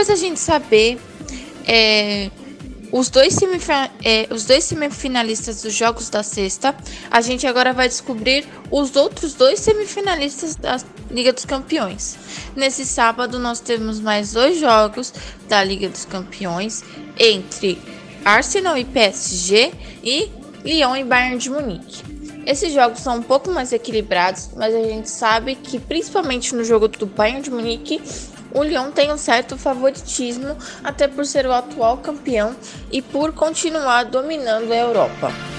depois a gente saber é, os dois, é, os dois semifinalistas dos Jogos da Sexta, a gente agora vai descobrir os outros dois semifinalistas da Liga dos Campeões. Nesse sábado, nós temos mais dois jogos da Liga dos Campeões entre Arsenal e PSG e Lyon e Bayern de Munique. Esses jogos são um pouco mais equilibrados, mas a gente sabe que principalmente no jogo do Bayern de Munique, o Lyon tem um certo favoritismo, até por ser o atual campeão e por continuar dominando a Europa.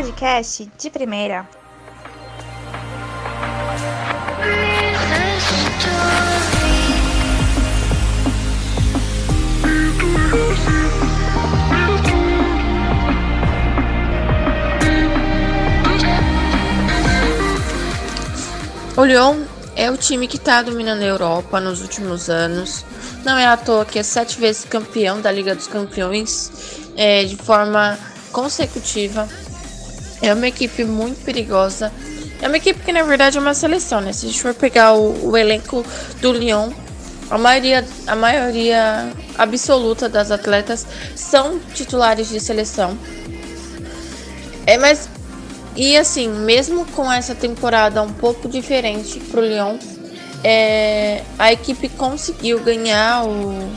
Podcast de primeira. O Lyon é o time que está dominando a Europa nos últimos anos. Não é à toa que é sete vezes campeão da Liga dos Campeões é, de forma consecutiva. É uma equipe muito perigosa. É uma equipe que na verdade é uma seleção, né? Se a gente for pegar o, o elenco do Lyon, a maioria, a maioria absoluta das atletas são titulares de seleção. É, mas e assim, mesmo com essa temporada um pouco diferente para o Lyon, é, a equipe conseguiu ganhar o,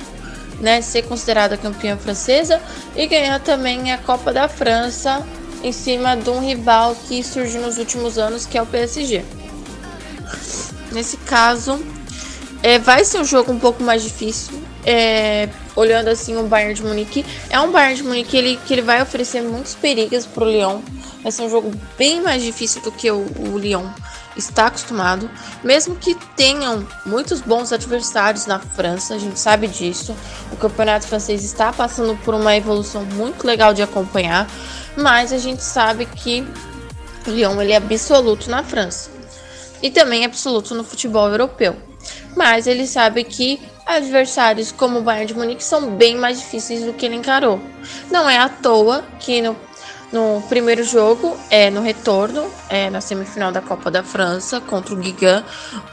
né, ser considerada campeã francesa e ganhar também a Copa da França em cima de um rival que surgiu nos últimos anos, que é o PSG. Nesse caso, é, vai ser um jogo um pouco mais difícil. É, olhando assim o Bayern de Munique, é um Bayern de Munique ele, que ele vai oferecer muitos perigos para o Lyon Vai ser um jogo bem mais difícil do que o, o Lyon está acostumado. Mesmo que tenham muitos bons adversários na França, a gente sabe disso. O campeonato francês está passando por uma evolução muito legal de acompanhar, mas a gente sabe que o Lyon ele é absoluto na França e também é absoluto no futebol europeu. Mas ele sabe que adversários como o Bayern de Munique são bem mais difíceis do que ele encarou. Não é à toa que no no primeiro jogo, é, no retorno, é, na semifinal da Copa da França contra o Guigan,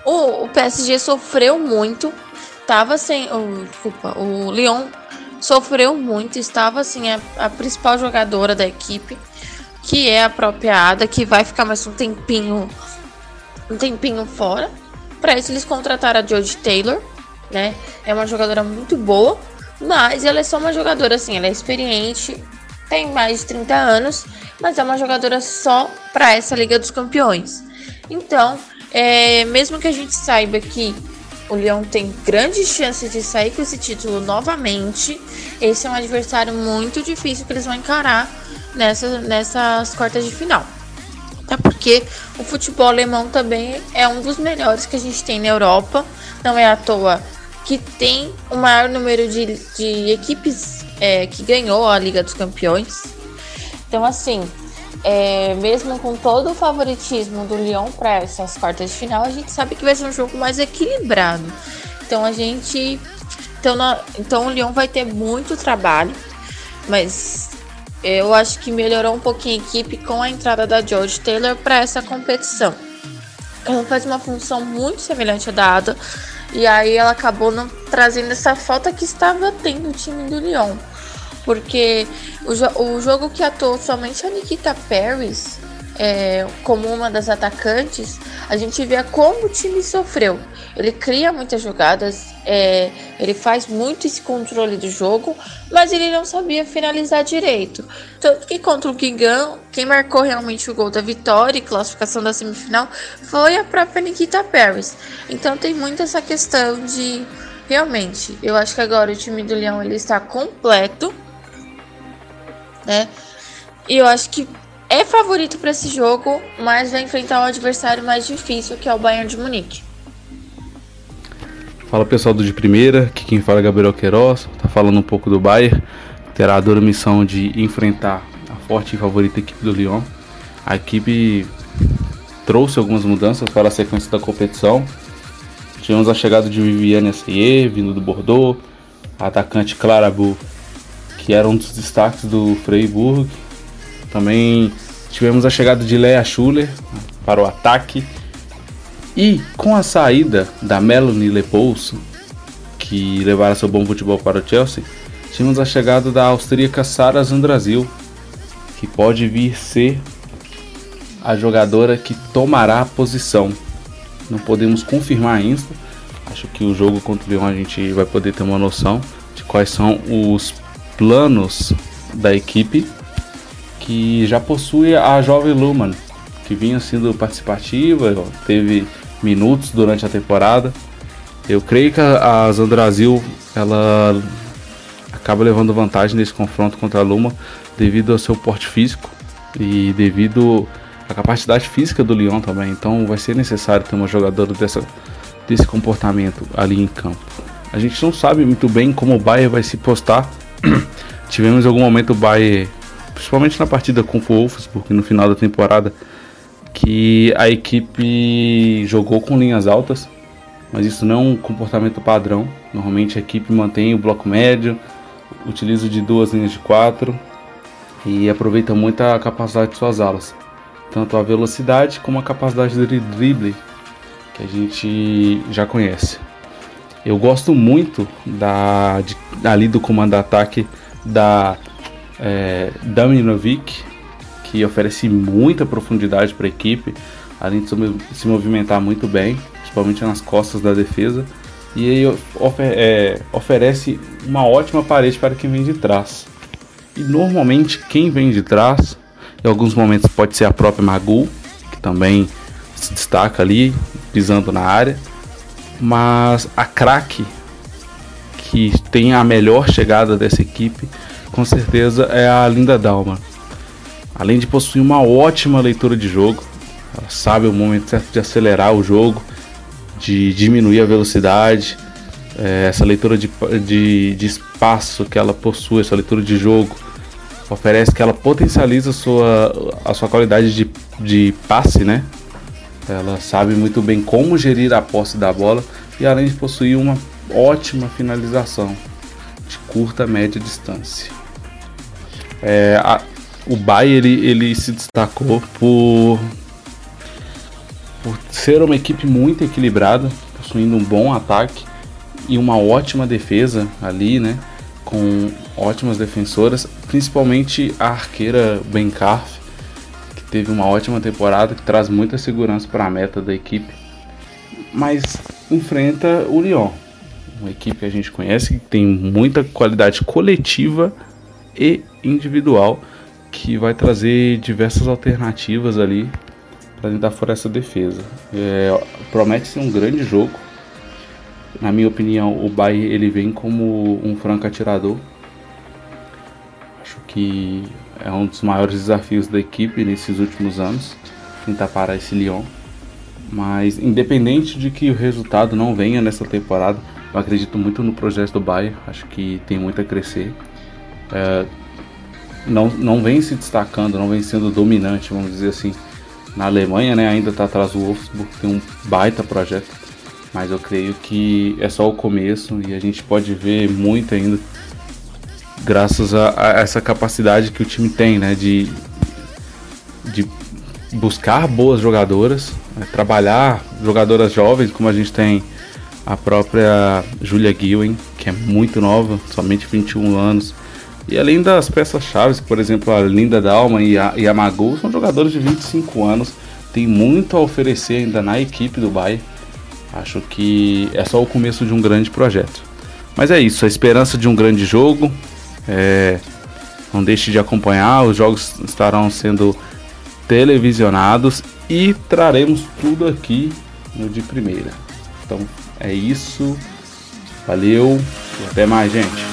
o, o PSG sofreu muito, estava sem. Oh, desculpa, o Lyon sofreu muito, estava assim, a, a, principal jogadora da equipe, que é a própria Ada, que vai ficar mais um tempinho, um tempinho fora. Para isso eles contrataram a Jodie Taylor, né? É uma jogadora muito boa, mas ela é só uma jogadora assim, ela é experiente, tem mais de 30 anos, mas é uma jogadora só para essa Liga dos Campeões. Então, é, mesmo que a gente saiba que o Leão tem grandes chances de sair com esse título novamente, esse é um adversário muito difícil que eles vão encarar nessa, nessas quartas de final. Até porque o futebol alemão também é um dos melhores que a gente tem na Europa. Não é à toa que tem o maior número de, de equipes é, que ganhou a Liga dos Campeões. Então, assim, é, mesmo com todo o favoritismo do Lyon para essas quartas de final, a gente sabe que vai ser um jogo mais equilibrado. Então, a gente. Então, na, então o Lyon vai ter muito trabalho, mas eu acho que melhorou um pouquinho a equipe com a entrada da George Taylor para essa competição. Ela faz uma função muito semelhante à da Ada, e aí ela acabou não trazendo essa falta que estava tendo o time do Lyon porque o, jo o jogo que atuou somente a Nikita Paris é, como uma das atacantes, a gente vê como o time sofreu. Ele cria muitas jogadas, é, ele faz muito esse controle do jogo, mas ele não sabia finalizar direito. Tanto que contra o Guigan, quem marcou realmente o gol da vitória e classificação da semifinal foi a própria Nikita Paris. Então tem muito essa questão de realmente, eu acho que agora o time do Leão ele está completo né? E eu acho que é favorito para esse jogo, mas vai enfrentar um adversário mais difícil, que é o Bayern de Munique. Fala pessoal do de primeira, aqui quem fala é Gabriel Queiroz, tá falando um pouco do Bayern. Terá a dura missão de enfrentar a forte e favorita equipe do Lyon. A equipe trouxe algumas mudanças para a sequência da competição. Tivemos a chegada de Viviane Assaye, vindo do Bordeaux, atacante Clara Bu, que era um dos destaques do Freiburg. Também tivemos a chegada de Lea Schuller para o ataque. E com a saída da Melanie Lepouso, que levara seu bom futebol para o Chelsea, tínhamos a chegada da austríaca Sara Zandrasil, que pode vir ser a jogadora que tomará a posição. Não podemos confirmar ainda. Acho que o jogo contra o Lyon a gente vai poder ter uma noção de quais são os planos da equipe que já possui a jovem Luman, que vinha sendo participativa, teve minutos durante a temporada. Eu creio que a Zandrasil ela acaba levando vantagem nesse confronto contra a Luma devido ao seu porte físico e devido à capacidade física do Lyon também. Então vai ser necessário ter uma jogadora dessa, desse comportamento ali em campo. A gente não sabe muito bem como o Bayern vai se postar. Tivemos em algum momento o Bayern, principalmente na partida com o Wolfsburg no final da temporada, que a equipe jogou com linhas altas, mas isso não é um comportamento padrão. Normalmente a equipe mantém o bloco médio, utiliza de duas linhas de quatro e aproveita muito a capacidade de suas alas, tanto a velocidade como a capacidade de drible que a gente já conhece. Eu gosto muito da de, ali do comando ataque da é, Daminovic, que oferece muita profundidade para a equipe, além de se movimentar muito bem, principalmente nas costas da defesa, e aí ofer é, oferece uma ótima parede para quem vem de trás. E normalmente quem vem de trás, em alguns momentos pode ser a própria Magul, que também se destaca ali, pisando na área, mas a craque que tem a melhor chegada dessa equipe, com certeza é a Linda Dalma. Além de possuir uma ótima leitura de jogo, ela sabe o momento certo de acelerar o jogo, de diminuir a velocidade, é, essa leitura de, de, de, espaço que ela possui, essa leitura de jogo, oferece que ela potencializa a sua, a sua qualidade de, de passe, né? Ela sabe muito bem como gerir a posse da bola e além de possuir uma ótima finalização de curta média distância. É, a, o Bayern ele, ele se destacou por, por ser uma equipe muito equilibrada, possuindo um bom ataque e uma ótima defesa ali, né? Com ótimas defensoras, principalmente a arqueira Ben Carf, que teve uma ótima temporada, que traz muita segurança para a meta da equipe, mas enfrenta o Lyon, uma equipe que a gente conhece, que tem muita qualidade coletiva e individual, que vai trazer diversas alternativas ali para tentar furar essa defesa. É, promete ser um grande jogo. Na minha opinião, o Bayern ele vem como um franco atirador. Acho que é um dos maiores desafios da equipe nesses últimos anos, tentar parar esse Lyon. Mas independente de que o resultado não venha nessa temporada, eu acredito muito no projeto do Bayern. Acho que tem muito a crescer. É, não, não vem se destacando, não vem sendo dominante, vamos dizer assim. Na Alemanha, né, ainda está atrás do Wolfsburg, tem um baita projeto, mas eu creio que é só o começo e a gente pode ver muito ainda, graças a, a essa capacidade que o time tem, né, de, de buscar boas jogadoras, né, trabalhar jogadoras jovens, como a gente tem a própria Julia Guillen, que é muito nova, somente 21 anos, e além das peças-chave, por exemplo, a Linda Dalma e a, e a Magu, são jogadores de 25 anos, tem muito a oferecer ainda na equipe do Bayern. Acho que é só o começo de um grande projeto. Mas é isso, a esperança de um grande jogo. É, não deixe de acompanhar, os jogos estarão sendo televisionados e traremos tudo aqui no de primeira. Então é isso, valeu e até mais, gente.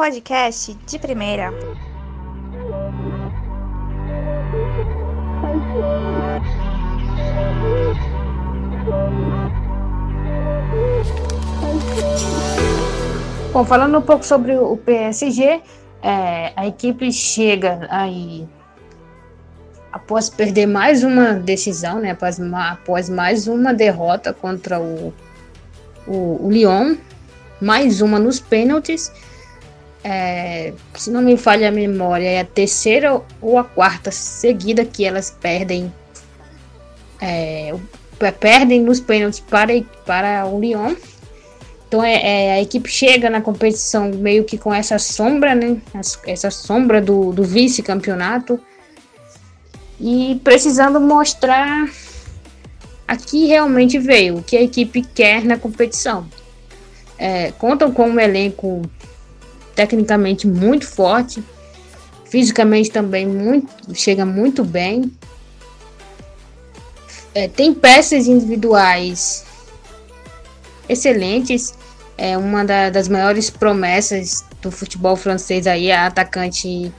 podcast de primeira. Bom, falando um pouco sobre o PSG, É, a equipe chega aí após perder mais uma decisão, né? Após, após mais uma derrota contra o, o, o Lyon, mais uma nos pênaltis. É, se não me falha a memória, é a terceira ou a quarta seguida que elas perdem é, perdem nos pênaltis para, para o Lyon. Então é, é, a equipe chega na competição meio que com essa sombra, né? Essa sombra do, do vice-campeonato. E precisando mostrar aqui realmente veio o que a equipe quer na competição. É, contam com um elenco tecnicamente muito forte, fisicamente também muito, chega muito bem. É, tem peças individuais excelentes. É uma da, das maiores promessas do futebol francês aí, a atacante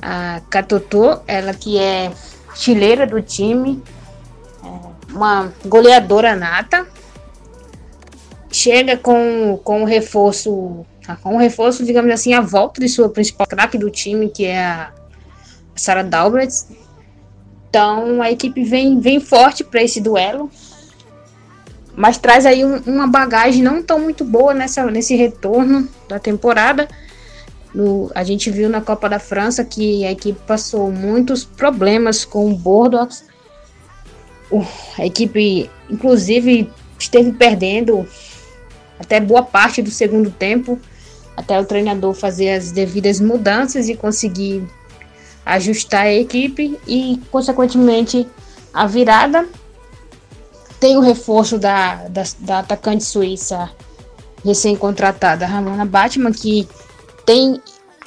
a Catotô, ela que é chileira do time, é uma goleadora nata. Chega com, com reforço, com um reforço, digamos assim, a volta de sua principal craque do time, que é a Sarah Dalbert então a equipe vem, vem forte para esse duelo, mas traz aí um, uma bagagem não tão muito boa nessa, nesse retorno da temporada. No, a gente viu na Copa da França que a equipe passou muitos problemas com o Bordeaux. A equipe, inclusive, esteve perdendo até boa parte do segundo tempo, até o treinador fazer as devidas mudanças e conseguir ajustar a equipe e, consequentemente, a virada. Tem o reforço da, da, da atacante suíça recém-contratada, Ramona Batman, que tem,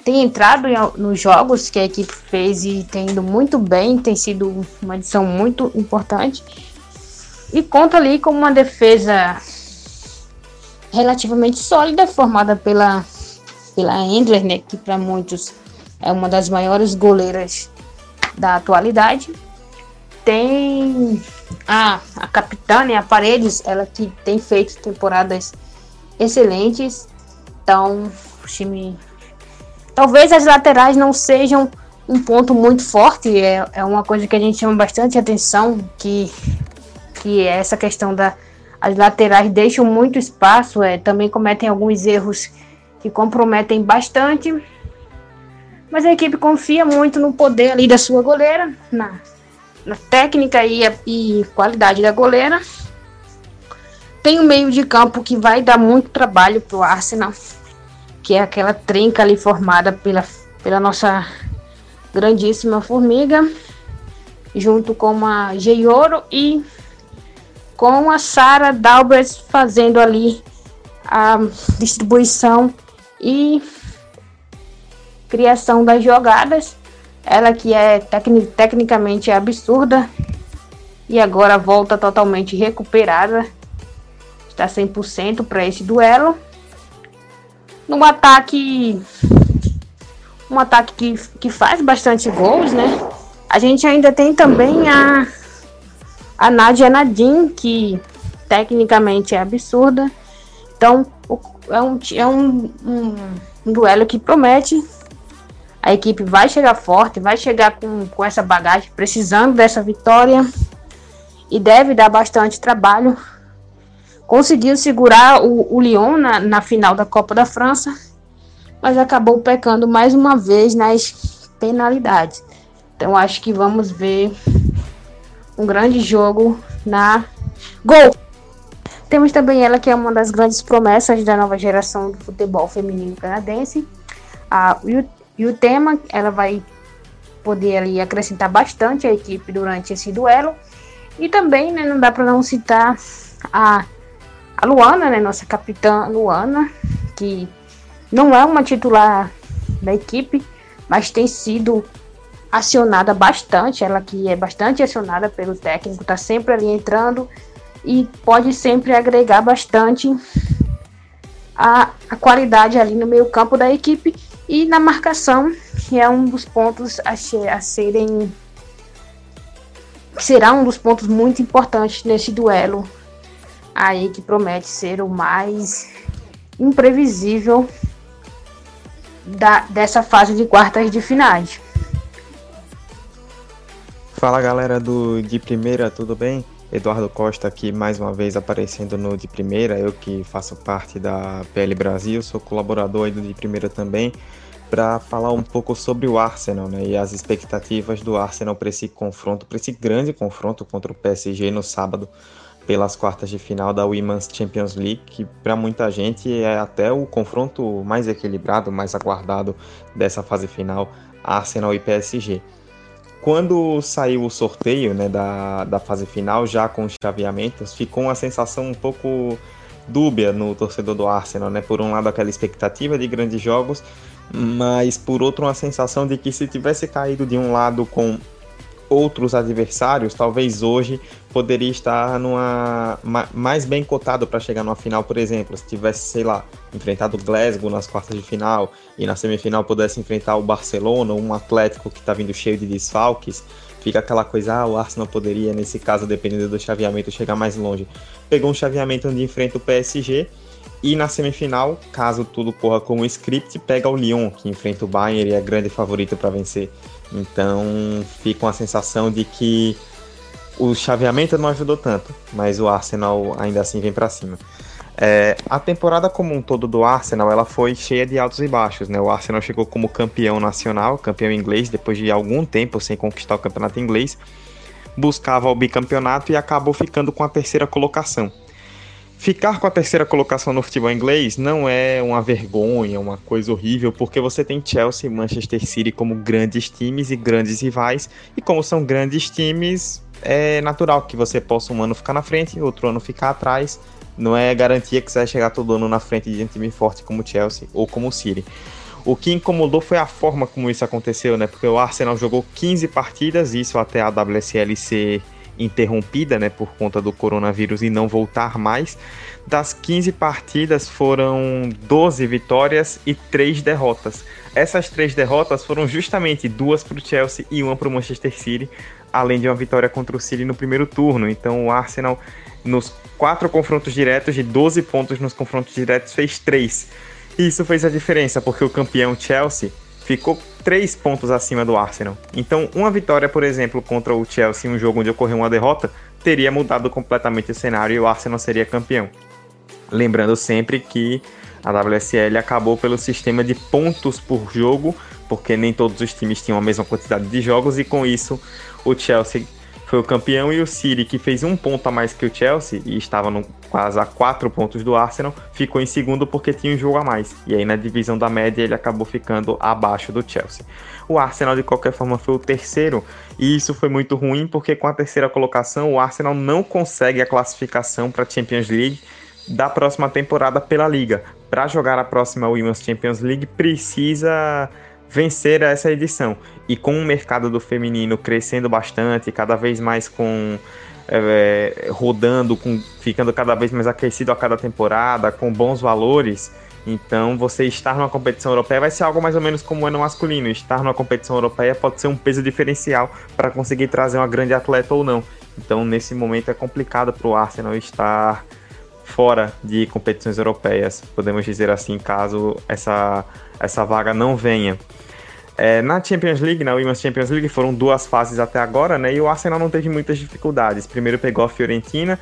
tem entrado em, nos jogos que a equipe fez e tem ido muito bem, tem sido uma adição muito importante. E conta ali com uma defesa relativamente sólida, formada pela, pela Endler, né, que para muitos é uma das maiores goleiras da atualidade. Tem a, a capitã, a Paredes, ela que tem feito temporadas excelentes. Então, o time. Talvez as laterais não sejam um ponto muito forte, é, é uma coisa que a gente chama bastante atenção, que, que é essa questão da. As laterais deixam muito espaço, é, também cometem alguns erros que comprometem bastante. Mas a equipe confia muito no poder ali da sua goleira, na, na técnica e, e qualidade da goleira. Tem o um meio de campo que vai dar muito trabalho para o Arsenal, que é aquela trinca ali formada pela, pela nossa grandíssima formiga, junto com a Geioro e com a Sara Dalbert fazendo ali a distribuição e criação das jogadas, ela que é tecni tecnicamente absurda e agora volta totalmente recuperada, está 100% para esse duelo. No ataque, um ataque que, que faz bastante gols, né? A gente ainda tem também a, a Nadia Nadim, que tecnicamente é absurda. Então, é um, é um, um, um duelo que promete a equipe vai chegar forte, vai chegar com, com essa bagagem, precisando dessa vitória e deve dar bastante trabalho. Conseguiu segurar o, o Lyon na, na final da Copa da França, mas acabou pecando mais uma vez nas penalidades. Então acho que vamos ver um grande jogo na Gol. Temos também ela que é uma das grandes promessas da nova geração do futebol feminino canadense, a e o tema, ela vai poder ali acrescentar bastante a equipe durante esse duelo. E também, né, não dá para não citar a, a Luana, né, nossa capitã Luana, que não é uma titular da equipe, mas tem sido acionada bastante, ela que é bastante acionada pelo técnico, está sempre ali entrando e pode sempre agregar bastante a, a qualidade ali no meio campo da equipe e na marcação, que é um dos pontos a, a serem. Será um dos pontos muito importantes nesse duelo. Aí que promete ser o mais imprevisível da, dessa fase de quartas de finais. Fala galera do De Primeira, tudo bem? Eduardo Costa aqui mais uma vez aparecendo no De Primeira, eu que faço parte da PL Brasil, sou colaborador do De Primeira também, para falar um pouco sobre o Arsenal né, e as expectativas do Arsenal para esse confronto, para esse grande confronto contra o PSG no sábado pelas quartas de final da Women's Champions League, que para muita gente é até o confronto mais equilibrado, mais aguardado dessa fase final, Arsenal e PSG. Quando saiu o sorteio né, da, da fase final, já com os chaveamentos, ficou uma sensação um pouco dúbia no torcedor do Arsenal, né? Por um lado, aquela expectativa de grandes jogos, mas por outro, uma sensação de que se tivesse caído de um lado com outros adversários, talvez hoje poderia estar numa mais bem cotado para chegar numa final, por exemplo, se tivesse, sei lá, enfrentado o Glasgow nas quartas de final e na semifinal pudesse enfrentar o Barcelona, um Atlético que está vindo cheio de desfalques, fica aquela coisa, ah, o Arsenal poderia, nesse caso, dependendo do chaveamento, chegar mais longe. Pegou um chaveamento onde enfrenta o PSG e na semifinal, caso tudo corra como script, pega o Lyon, que enfrenta o Bayern e é grande favorito para vencer. Então fica uma sensação de que o chaveamento não ajudou tanto, mas o Arsenal ainda assim vem para cima. É, a temporada como um todo do Arsenal ela foi cheia de altos e baixos. Né? O Arsenal chegou como campeão nacional, campeão inglês, depois de algum tempo sem conquistar o campeonato inglês, buscava o bicampeonato e acabou ficando com a terceira colocação. Ficar com a terceira colocação no futebol inglês não é uma vergonha, uma coisa horrível, porque você tem Chelsea e Manchester City como grandes times e grandes rivais, e como são grandes times, é natural que você possa um ano ficar na frente outro ano ficar atrás. Não é garantia que você vai chegar todo ano na frente de um time forte como Chelsea ou como o City. O que incomodou foi a forma como isso aconteceu, né? Porque o Arsenal jogou 15 partidas, isso até a WSL ser interrompida, né, por conta do coronavírus e não voltar mais. Das 15 partidas foram 12 vitórias e 3 derrotas. Essas três derrotas foram justamente duas para o Chelsea e uma para o Manchester City, além de uma vitória contra o City no primeiro turno. Então o Arsenal, nos quatro confrontos diretos, de 12 pontos nos confrontos diretos, fez 3. E isso fez a diferença, porque o campeão Chelsea ficou três pontos acima do Arsenal. Então, uma vitória, por exemplo, contra o Chelsea, um jogo onde ocorreu uma derrota, teria mudado completamente o cenário e o Arsenal seria campeão. Lembrando sempre que a WSL acabou pelo sistema de pontos por jogo, porque nem todos os times tinham a mesma quantidade de jogos e com isso o Chelsea foi o campeão e o City, que fez um ponto a mais que o Chelsea e estava no, quase a quatro pontos do Arsenal, ficou em segundo porque tinha um jogo a mais. E aí na divisão da média ele acabou ficando abaixo do Chelsea. O Arsenal de qualquer forma foi o terceiro e isso foi muito ruim porque com a terceira colocação o Arsenal não consegue a classificação para a Champions League da próxima temporada pela liga. Para jogar a próxima Women's Champions League precisa vencer essa edição. E com o mercado do feminino crescendo bastante, cada vez mais com é, rodando, com, ficando cada vez mais aquecido a cada temporada, com bons valores. Então, você estar numa competição europeia vai ser algo mais ou menos como é no masculino. Estar numa competição europeia pode ser um peso diferencial para conseguir trazer uma grande atleta ou não. Então, nesse momento é complicado para o Arsenal estar fora de competições europeias, podemos dizer assim, caso essa, essa vaga não venha. É, na Champions League, na Women's Champions League, foram duas fases até agora, né? E o Arsenal não teve muitas dificuldades. Primeiro pegou a Fiorentina,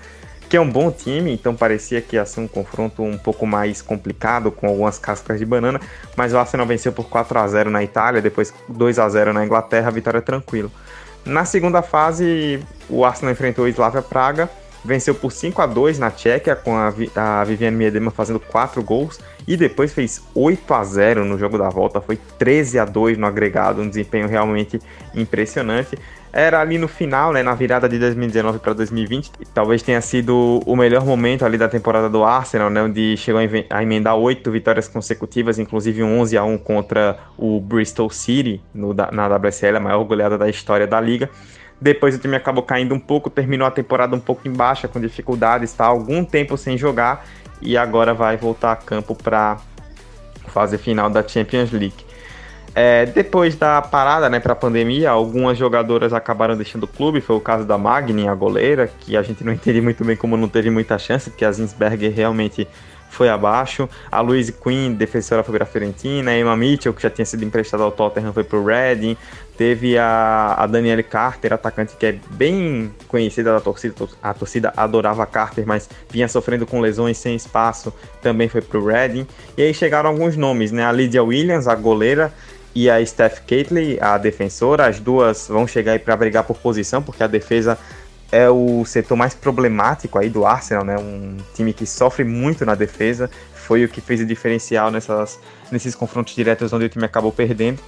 que é um bom time, então parecia que ia ser um confronto um pouco mais complicado, com algumas cascas de banana, mas o Arsenal venceu por 4 a 0 na Itália, depois 2 a 0 na Inglaterra, vitória tranquila. Na segunda fase, o Arsenal enfrentou o Slavia Praga, venceu por 5 a 2 na Tchequia, com a, a Viviane Miedema fazendo 4 gols, e depois fez 8 a 0 no jogo da volta, foi 13 a 2 no agregado, um desempenho realmente impressionante. Era ali no final, né, na virada de 2019 para 2020, talvez tenha sido o melhor momento ali da temporada do Arsenal, né, onde chegou a emendar oito vitórias consecutivas, inclusive um 11 a 1 contra o Bristol City no, na WSL, a maior goleada da história da liga. Depois o time acabou caindo um pouco, terminou a temporada um pouco em baixa, com dificuldades, está algum tempo sem jogar e agora vai voltar a campo para fase final da Champions League. É, depois da parada né, para a pandemia, algumas jogadoras acabaram deixando o clube. Foi o caso da Magni, a goleira, que a gente não entende muito bem como não teve muita chance, porque a Zinsberger realmente foi abaixo. A Louise Quinn, defensora, foi para a Fiorentina. A Emma Mitchell, que já tinha sido emprestada ao Tottenham, foi para o Reading. Teve a, a Danielle Carter, atacante que é bem conhecida da torcida. A torcida adorava a Carter, mas vinha sofrendo com lesões sem espaço. Também foi para o Reading. E aí chegaram alguns nomes, né? A Lydia Williams, a goleira, e a Steph Catley, a defensora. As duas vão chegar aí para brigar por posição, porque a defesa é o setor mais problemático aí do Arsenal, né? Um time que sofre muito na defesa. Foi o que fez o diferencial nessas, nesses confrontos diretos onde o time acabou perdendo.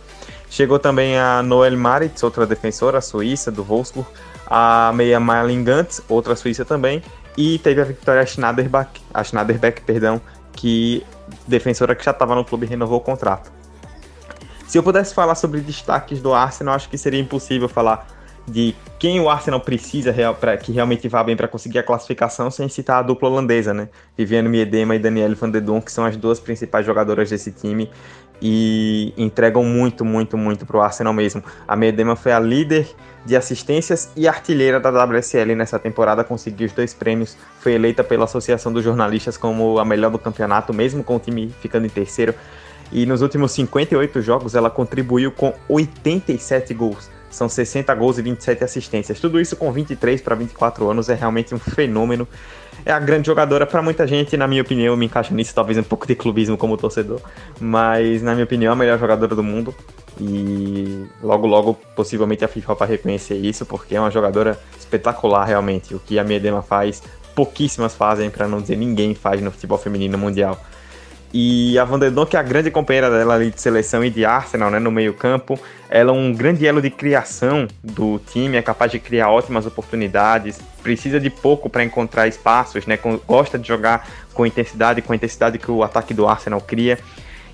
Chegou também a Noel Maritz, outra defensora suíça do Wolfsburg, a meia Malin Gantz, outra suíça também, e teve a Victoria Schneiderbeck, a Schneiderbeck, perdão, que defensora que já estava no clube renovou o contrato. Se eu pudesse falar sobre destaques do Arsenal, acho que seria impossível falar de quem o Arsenal precisa para que realmente vá bem para conseguir a classificação, sem citar a dupla holandesa, né? Viviane Miedema e Danielle van der Donk, que são as duas principais jogadoras desse time e entregam muito, muito, muito para o Arsenal mesmo. A Miedema foi a líder de assistências e artilheira da WSL nessa temporada, conseguiu os dois prêmios, foi eleita pela Associação dos Jornalistas como a melhor do campeonato, mesmo com o time ficando em terceiro. E nos últimos 58 jogos ela contribuiu com 87 gols são 60 gols e 27 assistências. Tudo isso com 23 para 24 anos é realmente um fenômeno. É a grande jogadora para muita gente, na minha opinião, me encaixa nisso, talvez um pouco de clubismo como torcedor, mas na minha opinião, a melhor jogadora do mundo. E logo, logo, possivelmente a FIFA vai reconhecer isso, porque é uma jogadora espetacular realmente. O que a Miedema faz, pouquíssimas fazem, para não dizer ninguém faz no futebol feminino mundial. E a Vanderdon, que é a grande companheira dela ali de seleção e de Arsenal, né, no meio-campo, ela é um grande elo de criação do time, é capaz de criar ótimas oportunidades, precisa de pouco para encontrar espaços, né, gosta de jogar com intensidade, com a intensidade que o ataque do Arsenal cria.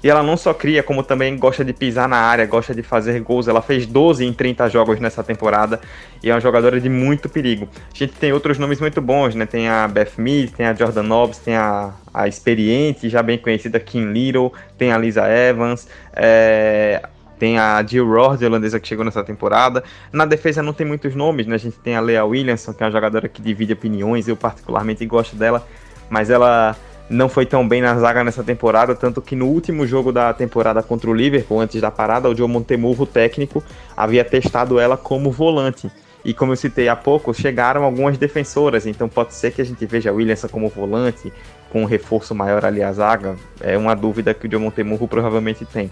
E ela não só cria, como também gosta de pisar na área, gosta de fazer gols. Ela fez 12 em 30 jogos nessa temporada e é uma jogadora de muito perigo. A gente tem outros nomes muito bons, né? Tem a Beth Mead, tem a Jordan Nobbs, tem a, a experiente, já bem conhecida Kim Little, tem a Lisa Evans, é, tem a Jill Roth, holandesa que chegou nessa temporada. Na defesa não tem muitos nomes, né? A gente tem a Lea Williamson, que é uma jogadora que divide opiniões, eu particularmente gosto dela, mas ela não foi tão bem na zaga nessa temporada, tanto que no último jogo da temporada contra o Liverpool, antes da parada, o Joe Montemurro, técnico, havia testado ela como volante. E como eu citei há pouco, chegaram algumas defensoras, então pode ser que a gente veja a Williamson como volante, com um reforço maior ali à zaga. É uma dúvida que o Joe Montemurro provavelmente tem.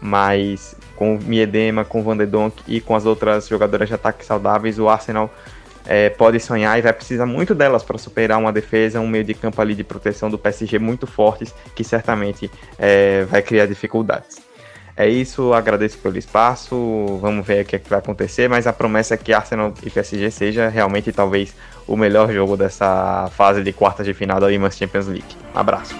Mas com Miedema, com Van de Donk e com as outras jogadoras de ataque saudáveis, o Arsenal é, pode sonhar e vai precisar muito delas para superar uma defesa, um meio de campo ali de proteção do PSG muito fortes, que certamente é, vai criar dificuldades. É isso, agradeço pelo espaço, vamos ver o que, é que vai acontecer, mas a promessa é que Arsenal e PSG seja realmente talvez o melhor jogo dessa fase de quartas de final da Women's Champions League. Abraço.